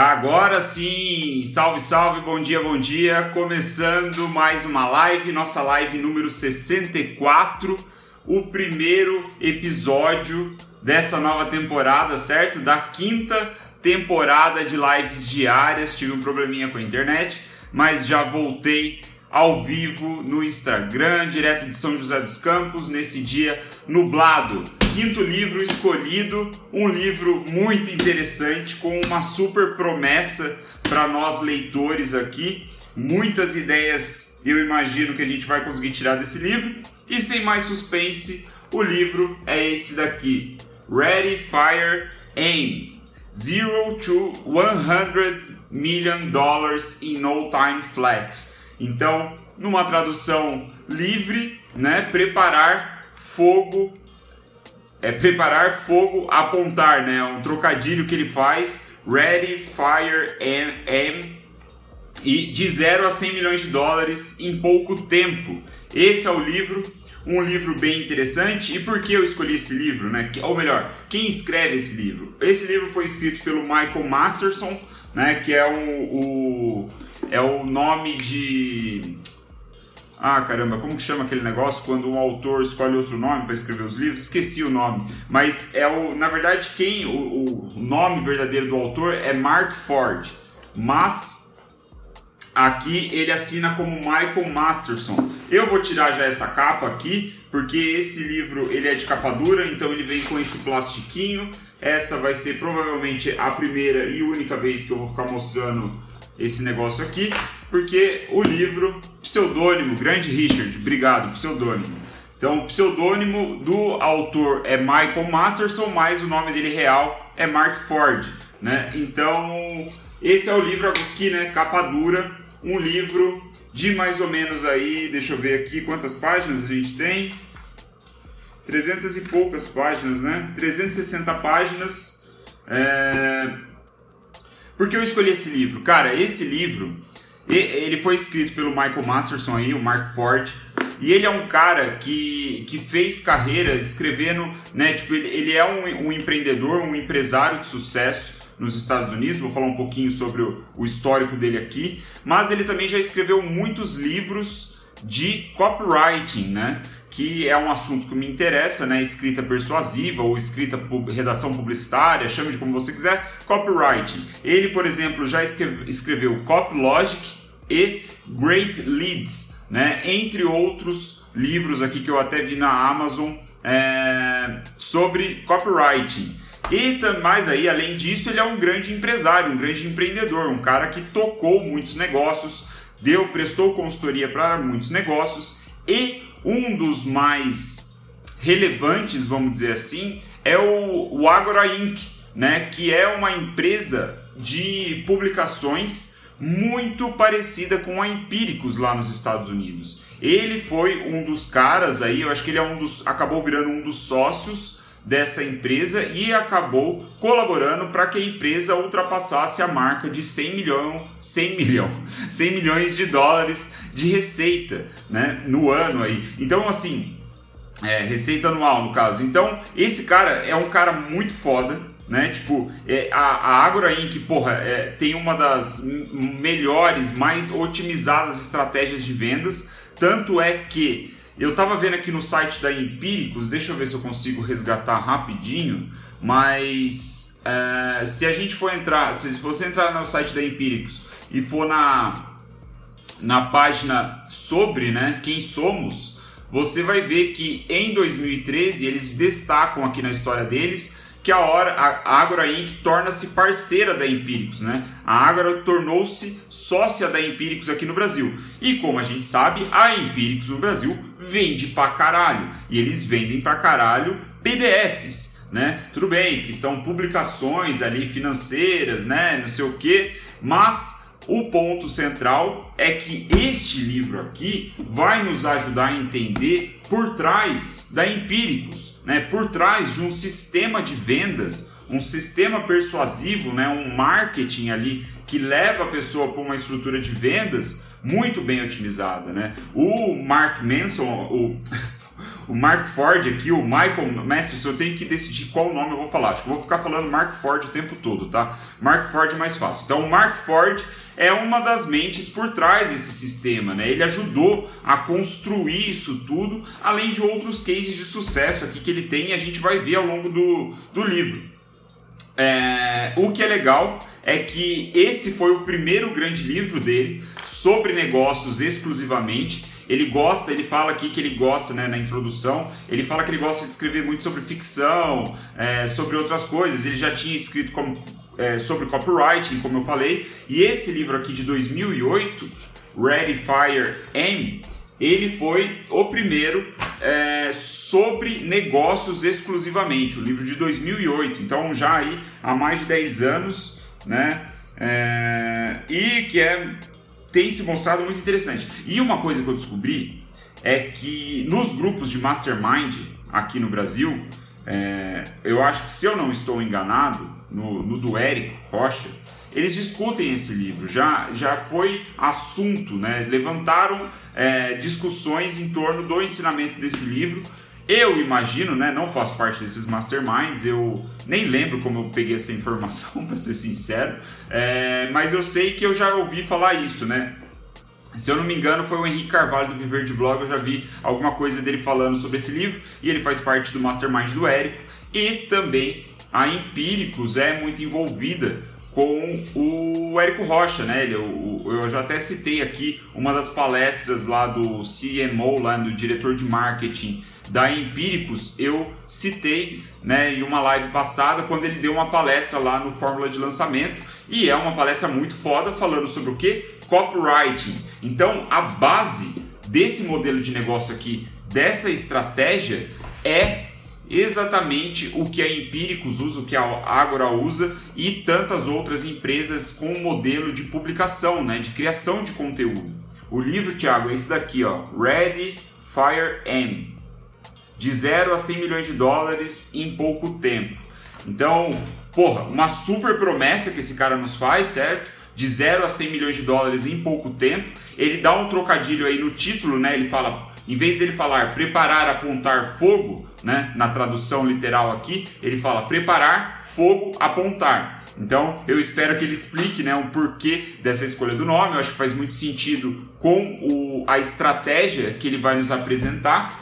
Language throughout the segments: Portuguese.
Agora sim, salve, salve, bom dia, bom dia. Começando mais uma live, nossa live número 64, o primeiro episódio dessa nova temporada, certo? Da quinta temporada de lives diárias. Tive um probleminha com a internet, mas já voltei ao vivo no Instagram, direto de São José dos Campos, nesse dia nublado. Quinto livro escolhido, um livro muito interessante, com uma super promessa para nós leitores aqui. Muitas ideias eu imagino que a gente vai conseguir tirar desse livro. E sem mais suspense, o livro é esse daqui: Ready, Fire, Aim. Zero to 100 million dollars in no time flat. Então, numa tradução livre, né, preparar fogo é preparar fogo, apontar, né? Um trocadilho que ele faz, ready, fire and aim e de 0 a 100 milhões de dólares em pouco tempo. Esse é o livro, um livro bem interessante. E por que eu escolhi esse livro, né? Ou melhor, quem escreve esse livro? Esse livro foi escrito pelo Michael Masterson, né? Que é o, o é o nome de ah, caramba, como que chama aquele negócio quando um autor escolhe outro nome para escrever os livros? Esqueci o nome. Mas é o, na verdade, quem o, o nome verdadeiro do autor é Mark Ford. Mas aqui ele assina como Michael Masterson. Eu vou tirar já essa capa aqui, porque esse livro ele é de capa dura, então ele vem com esse plastiquinho. Essa vai ser provavelmente a primeira e única vez que eu vou ficar mostrando esse negócio aqui, porque o livro, pseudônimo, Grande Richard, obrigado, pseudônimo. Então, o pseudônimo do autor é Michael Masterson, mas o nome dele real é Mark Ford, né? Então, esse é o livro aqui, né, capa dura, um livro de mais ou menos aí, deixa eu ver aqui quantas páginas a gente tem. 300 e poucas páginas, né? 360 páginas. É, por que eu escolhi esse livro? Cara, esse livro, ele foi escrito pelo Michael Masterson aí, o Mark Ford, e ele é um cara que, que fez carreira escrevendo, né? Tipo, ele, ele é um, um, empreendedor, um empresário de sucesso nos Estados Unidos. Vou falar um pouquinho sobre o, o histórico dele aqui. Mas ele também já escreveu muitos livros de copywriting, né? Que é um assunto que me interessa, né? Escrita persuasiva ou escrita redação publicitária, chame de como você quiser, copywriting. Ele, por exemplo, já escreveu Copylogic e Great Leads, né? Entre outros livros aqui que eu até vi na Amazon é, sobre copywriting. E mais aí, além disso, ele é um grande empresário, um grande empreendedor, um cara que tocou muitos negócios, deu, prestou consultoria para muitos negócios e um dos mais relevantes, vamos dizer assim, é o, o Agora Inc., né, que é uma empresa de publicações muito parecida com a Empíricos lá nos Estados Unidos. Ele foi um dos caras aí, eu acho que ele é um dos acabou virando um dos sócios dessa empresa e acabou colaborando para que a empresa ultrapassasse a marca de 100 milhão, 100 milhão, 100 milhões de dólares de receita, né, no ano aí. Então assim, é, receita anual no caso. Então esse cara é um cara muito foda, né? Tipo, é, a, a Agora Inc, porra, é, tem uma das melhores, mais otimizadas estratégias de vendas. Tanto é que eu estava vendo aqui no site da Empíricos, deixa eu ver se eu consigo resgatar rapidinho, mas é, se a gente for entrar, se você entrar no site da Empíricos e for na, na página sobre né, quem somos, você vai ver que em 2013 eles destacam aqui na história deles que a hora a Agora Inc torna-se parceira da Empíricos, né? A Agora tornou-se sócia da Empíricos aqui no Brasil. E como a gente sabe, a Empíricos no Brasil vende pra caralho. E eles vendem pra caralho PDFs, né? Tudo bem que são publicações ali financeiras, né? Não sei o que, mas o ponto central é que este livro aqui vai nos ajudar a entender por trás da Empíricos, né? por trás de um sistema de vendas, um sistema persuasivo, né? um marketing ali que leva a pessoa para uma estrutura de vendas muito bem otimizada. Né? O Mark Manson, o, o Mark Ford aqui, o Michael Masterson, eu tenho que decidir qual nome eu vou falar. Acho que eu vou ficar falando Mark Ford o tempo todo, tá? Mark Ford é mais fácil. Então, o Mark Ford é uma das mentes por trás desse sistema, né? Ele ajudou a construir isso tudo, além de outros cases de sucesso aqui que ele tem e a gente vai ver ao longo do, do livro. É, o que é legal é que esse foi o primeiro grande livro dele sobre negócios exclusivamente. Ele gosta, ele fala aqui que ele gosta, né, na introdução, ele fala que ele gosta de escrever muito sobre ficção, é, sobre outras coisas. Ele já tinha escrito como, é, sobre copywriting, como eu falei, e esse livro aqui de 2008, Ready, Fire, Aim, ele foi o primeiro é, sobre negócios exclusivamente, o livro de 2008, então já aí há mais de 10 anos, né? É, e que é, tem se mostrado muito interessante. E uma coisa que eu descobri é que nos grupos de mastermind aqui no Brasil, é, eu acho que se eu não estou enganado, no, no do Érico Rocha, eles discutem esse livro, já, já foi assunto, né? levantaram é, discussões em torno do ensinamento desse livro. Eu imagino, né, não faço parte desses masterminds, eu nem lembro como eu peguei essa informação, para ser sincero, é, mas eu sei que eu já ouvi falar isso, né? Se eu não me engano, foi o Henrique Carvalho do Viver de Blog, eu já vi alguma coisa dele falando sobre esse livro, e ele faz parte do mastermind do Érico, e também a Empíricos é muito envolvida com o Érico Rocha, né? Ele, eu, eu já até citei aqui uma das palestras lá do CMO, lá do diretor de marketing da Empíricos, eu citei né, em uma live passada quando ele deu uma palestra lá no Fórmula de Lançamento e é uma palestra muito foda falando sobre o que? Copywriting. Então a base desse modelo de negócio aqui, dessa estratégia, é exatamente o que a Empíricos usa, o que a Agora usa e tantas outras empresas com modelo de publicação, né, de criação de conteúdo. O livro, Thiago, é esse daqui, ó, Ready, Fire, Aim. De 0 a 100 milhões de dólares em pouco tempo. Então, porra, uma super promessa que esse cara nos faz, certo? De 0 a 100 milhões de dólares em pouco tempo. Ele dá um trocadilho aí no título, né? Ele fala, em vez dele falar preparar, apontar fogo, né? Na tradução literal aqui, ele fala preparar, fogo, apontar. Então, eu espero que ele explique né, o porquê dessa escolha do nome. Eu acho que faz muito sentido com o, a estratégia que ele vai nos apresentar.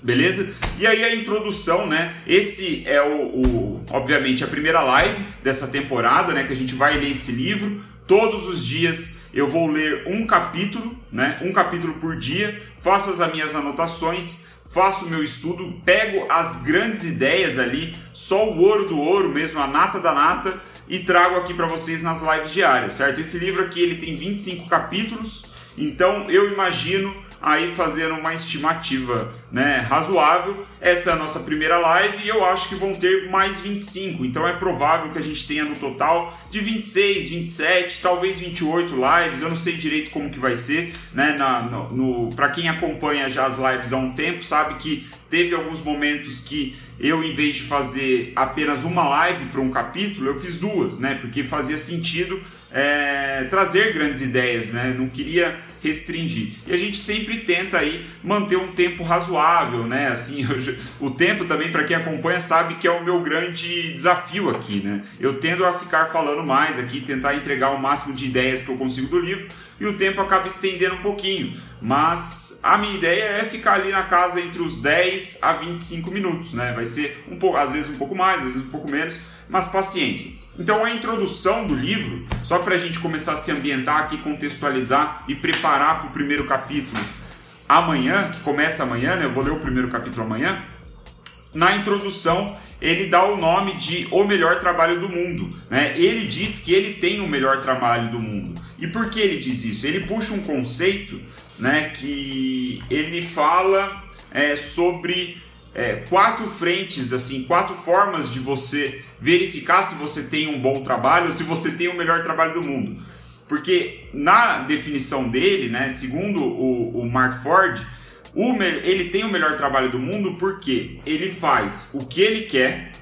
Beleza? E aí a introdução, né? Esse é o, o, obviamente a primeira live dessa temporada, né? Que a gente vai ler esse livro. Todos os dias eu vou ler um capítulo, né? Um capítulo por dia. Faço as minhas anotações faço o meu estudo, pego as grandes ideias ali, só o ouro do ouro mesmo, a nata da nata, e trago aqui para vocês nas lives diárias, certo? Esse livro aqui ele tem 25 capítulos, então eu imagino aí fazendo uma estimativa né, razoável. Essa é a nossa primeira live e eu acho que vão ter mais 25. Então é provável que a gente tenha no total de 26, 27, talvez 28 lives. Eu não sei direito como que vai ser. Né, na, no, no Para quem acompanha já as lives há um tempo, sabe que teve alguns momentos que eu, em vez de fazer apenas uma live para um capítulo, eu fiz duas, né? Porque fazia sentido é, trazer grandes ideias, né? Não queria restringir. E a gente sempre tenta aí manter um tempo razoável, né? Assim, eu, o tempo também para quem acompanha sabe que é o meu grande desafio aqui, né? Eu tendo a ficar falando mais aqui, tentar entregar o máximo de ideias que eu consigo do livro e o tempo acaba estendendo um pouquinho. Mas a minha ideia é ficar ali na casa entre os 10 a 25 minutos, né? Vai ser um pouco, às vezes um pouco mais, às vezes um pouco menos, mas paciência. Então a introdução do livro, só para a gente começar a se ambientar aqui, contextualizar e preparar para o primeiro capítulo amanhã, que começa amanhã, né? Eu vou ler o primeiro capítulo amanhã. Na introdução, ele dá o nome de O Melhor Trabalho do Mundo. Né? Ele diz que ele tem o melhor trabalho do mundo. E por que ele diz isso? Ele puxa um conceito né, que ele fala é, sobre é, quatro frentes, assim, quatro formas de você verificar se você tem um bom trabalho ou se você tem o melhor trabalho do mundo. Porque na definição dele, né, segundo o, o Mark Ford, o, ele tem o melhor trabalho do mundo porque ele faz o que ele quer,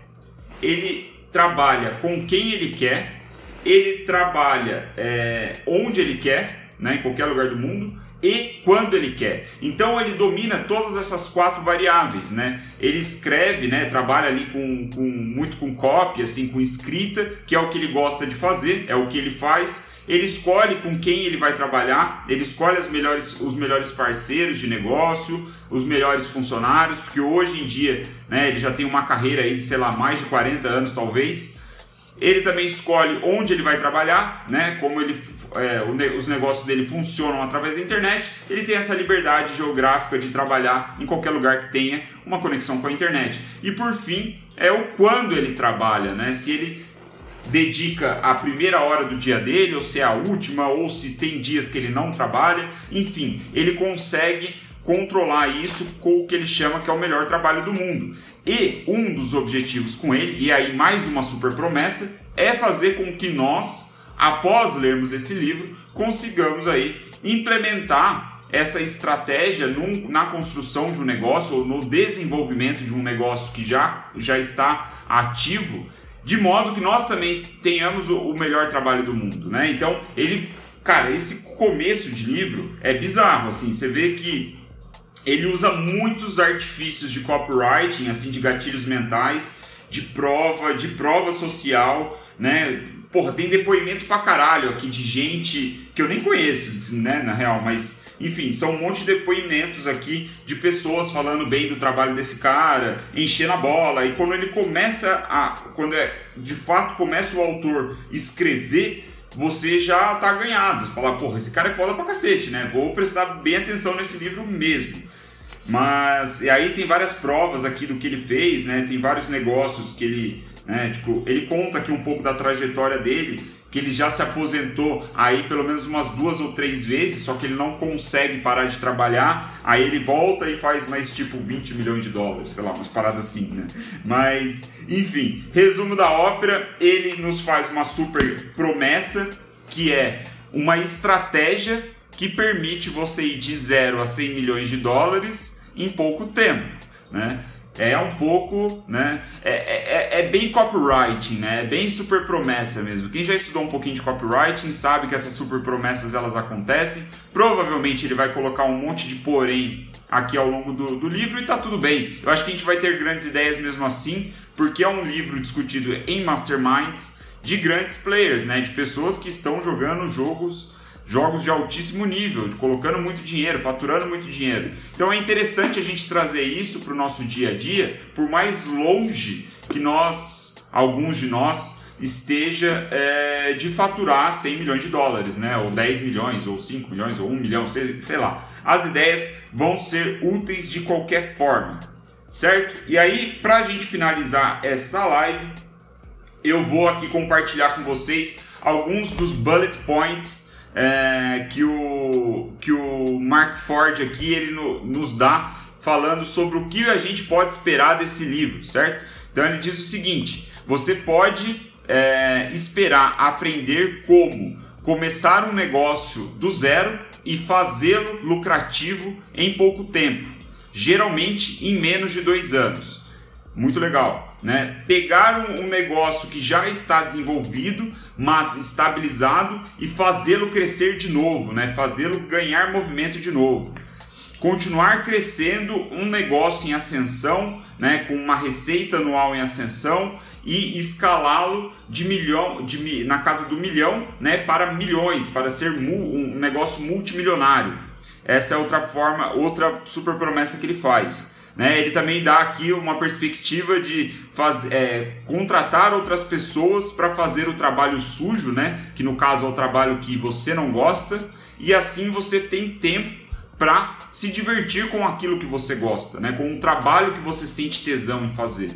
ele trabalha com quem ele quer, ele trabalha é, onde ele quer, né, em qualquer lugar do mundo, e quando ele quer. Então ele domina todas essas quatro variáveis, né? Ele escreve, né? Trabalha ali com, com muito com copy, assim, com escrita, que é o que ele gosta de fazer, é o que ele faz. Ele escolhe com quem ele vai trabalhar, ele escolhe melhores, os melhores parceiros de negócio, os melhores funcionários, porque hoje em dia né, ele já tem uma carreira aí de, sei lá, mais de 40 anos talvez. Ele também escolhe onde ele vai trabalhar, né? Como ele, é, os negócios dele funcionam através da internet. Ele tem essa liberdade geográfica de trabalhar em qualquer lugar que tenha uma conexão com a internet. E por fim, é o quando ele trabalha, né? Se ele dedica a primeira hora do dia dele, ou se é a última, ou se tem dias que ele não trabalha, enfim, ele consegue controlar isso com o que ele chama que é o melhor trabalho do mundo. E um dos objetivos com ele, e aí mais uma super promessa, é fazer com que nós, após lermos esse livro, consigamos aí implementar essa estratégia num, na construção de um negócio ou no desenvolvimento de um negócio que já, já está ativo, de modo que nós também tenhamos o, o melhor trabalho do mundo, né? Então, ele, cara, esse começo de livro é bizarro, assim, você vê que ele usa muitos artifícios de copywriting, assim, de gatilhos mentais, de prova, de prova social, né? Porra, tem depoimento pra caralho aqui de gente que eu nem conheço, né, na real, mas enfim, são um monte de depoimentos aqui de pessoas falando bem do trabalho desse cara, enchendo a bola. E quando ele começa a. Quando é, de fato começa o autor escrever, você já tá ganhado. Você fala, porra, esse cara é foda pra cacete, né? Vou prestar bem atenção nesse livro mesmo. Mas e aí tem várias provas aqui do que ele fez, né? Tem vários negócios que ele, né, tipo, ele conta aqui um pouco da trajetória dele, que ele já se aposentou aí pelo menos umas duas ou três vezes, só que ele não consegue parar de trabalhar, aí ele volta e faz mais tipo 20 milhões de dólares, sei lá, umas paradas assim, né? Mas, enfim, resumo da ópera, ele nos faz uma super promessa que é uma estratégia que permite você ir de 0 a 100 milhões de dólares em pouco tempo, né? É um pouco, né? É, é, é, é bem copywriting, né? É bem super promessa mesmo. Quem já estudou um pouquinho de copywriting sabe que essas super promessas elas acontecem. Provavelmente ele vai colocar um monte de porém aqui ao longo do, do livro e tá tudo bem. Eu acho que a gente vai ter grandes ideias mesmo assim, porque é um livro discutido em masterminds de grandes players, né? De pessoas que estão jogando jogos jogos de altíssimo nível, colocando muito dinheiro, faturando muito dinheiro. Então é interessante a gente trazer isso para o nosso dia a dia, por mais longe que nós, alguns de nós, esteja é, de faturar 100 milhões de dólares, né? ou 10 milhões, ou 5 milhões, ou 1 milhão, sei, sei lá. As ideias vão ser úteis de qualquer forma, certo? E aí, para a gente finalizar esta live, eu vou aqui compartilhar com vocês alguns dos bullet points é, que, o, que o Mark Ford aqui ele no, nos dá falando sobre o que a gente pode esperar desse livro, certo? Então ele diz o seguinte: você pode é, esperar aprender como começar um negócio do zero e fazê-lo lucrativo em pouco tempo, geralmente em menos de dois anos. Muito legal, né? Pegar um, um negócio que já está desenvolvido, mas estabilizado e fazê-lo crescer de novo, né? Fazê-lo ganhar movimento de novo. Continuar crescendo um negócio em ascensão, né? Com uma receita anual em ascensão e escalá-lo de milhão, de, na casa do milhão, né? Para milhões, para ser um negócio multimilionário. Essa é outra forma, outra super promessa que ele faz. Né? Ele também dá aqui uma perspectiva de faz, é, contratar outras pessoas para fazer o trabalho sujo, né? que no caso é o trabalho que você não gosta, e assim você tem tempo para se divertir com aquilo que você gosta, né? com um trabalho que você sente tesão em fazer.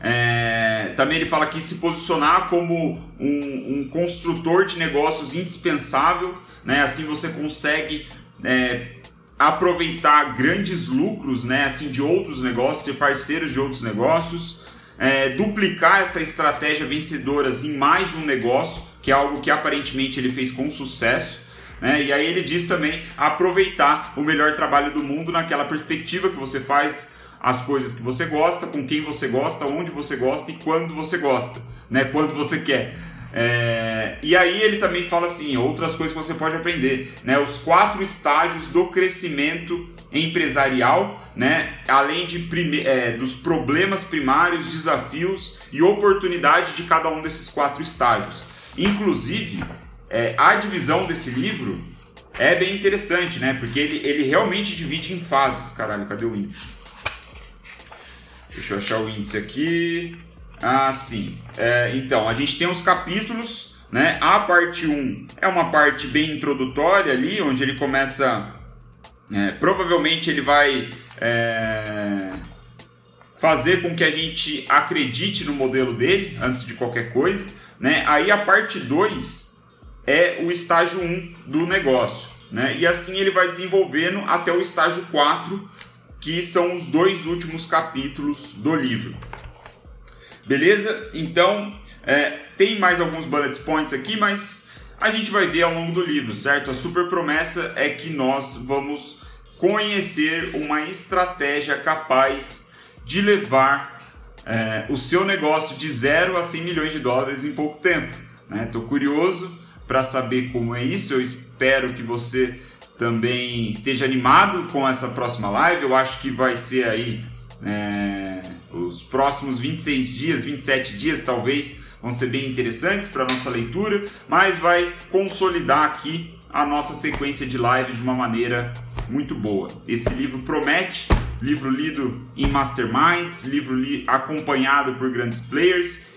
É, também ele fala que se posicionar como um, um construtor de negócios indispensável, né? assim você consegue é, aproveitar grandes lucros, né, assim, de outros negócios, ser parceiro de outros negócios, é, duplicar essa estratégia vencedora em mais de um negócio, que é algo que aparentemente ele fez com sucesso. Né? E aí ele diz também aproveitar o melhor trabalho do mundo naquela perspectiva que você faz as coisas que você gosta, com quem você gosta, onde você gosta e quando você gosta, né? Quando você quer. É, e aí ele também fala assim, outras coisas que você pode aprender, né? Os quatro estágios do crescimento empresarial, né? Além de é, dos problemas primários, desafios e oportunidades de cada um desses quatro estágios. Inclusive, é, a divisão desse livro é bem interessante, né? Porque ele, ele realmente divide em fases. Caralho, cadê o índice? Deixa eu achar o índice aqui. Ah, sim. É, então, a gente tem os capítulos, né? A parte 1 é uma parte bem introdutória ali, onde ele começa. É, provavelmente ele vai é, fazer com que a gente acredite no modelo dele antes de qualquer coisa. Né? Aí a parte 2 é o estágio 1 do negócio. Né? E assim ele vai desenvolvendo até o estágio 4, que são os dois últimos capítulos do livro. Beleza? Então, é, tem mais alguns bullet points aqui, mas a gente vai ver ao longo do livro, certo? A super promessa é que nós vamos conhecer uma estratégia capaz de levar é, o seu negócio de 0 a 100 milhões de dólares em pouco tempo. Estou né? curioso para saber como é isso. Eu espero que você também esteja animado com essa próxima live. Eu acho que vai ser aí é, os próximos 26 dias, 27 dias talvez, vão ser bem interessantes para nossa leitura, mas vai consolidar aqui a nossa sequência de lives de uma maneira muito boa. Esse livro promete, livro lido em masterminds, livro li acompanhado por grandes players.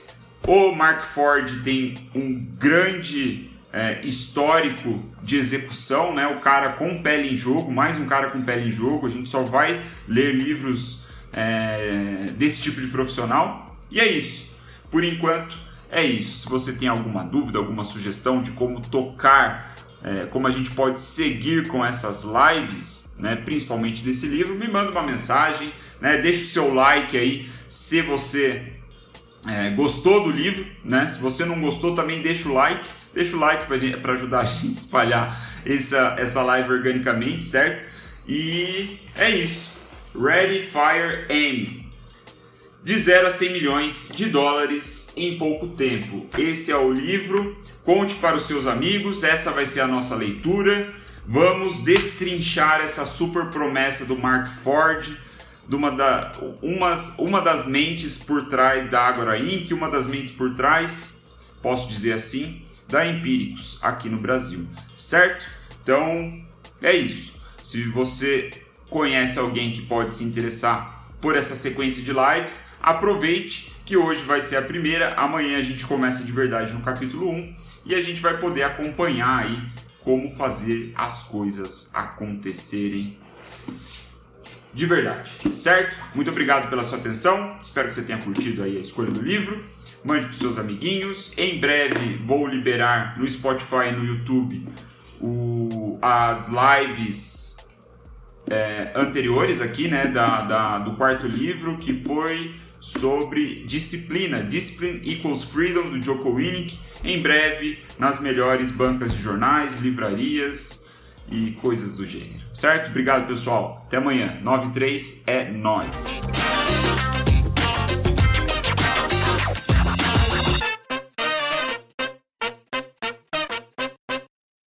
O Mark Ford tem um grande é, histórico de execução, né? O cara com pele em jogo, mais um cara com pele em jogo. A gente só vai ler livros é, desse tipo de profissional. E é isso. Por enquanto, é isso. Se você tem alguma dúvida, alguma sugestão de como tocar, é, como a gente pode seguir com essas lives, né, principalmente desse livro, me manda uma mensagem, né, deixa o seu like aí se você é, gostou do livro, né? Se você não gostou, também deixa o like Deixa o like para ajudar a gente a espalhar essa, essa live organicamente, certo? E é isso. Ready, Fire, Aim. De 0 a 100 milhões de dólares em pouco tempo. Esse é o livro. Conte para os seus amigos. Essa vai ser a nossa leitura. Vamos destrinchar essa super promessa do Mark Ford, de uma, da, uma, uma das mentes por trás da Agora Inc., uma das mentes por trás, posso dizer assim, da Empíricos aqui no Brasil, certo? Então é isso. Se você conhece alguém que pode se interessar por essa sequência de lives, aproveite que hoje vai ser a primeira, amanhã a gente começa de verdade no capítulo 1 e a gente vai poder acompanhar aí como fazer as coisas acontecerem de verdade, certo? Muito obrigado pela sua atenção, espero que você tenha curtido aí a escolha do livro mande para seus amiguinhos. Em breve vou liberar no Spotify e no YouTube o, as lives é, anteriores aqui, né, da, da, do quarto livro, que foi sobre disciplina, Discipline Equals Freedom, do Joko Winnick, em breve nas melhores bancas de jornais, livrarias e coisas do gênero. Certo? Obrigado, pessoal. Até amanhã. 93 é nós.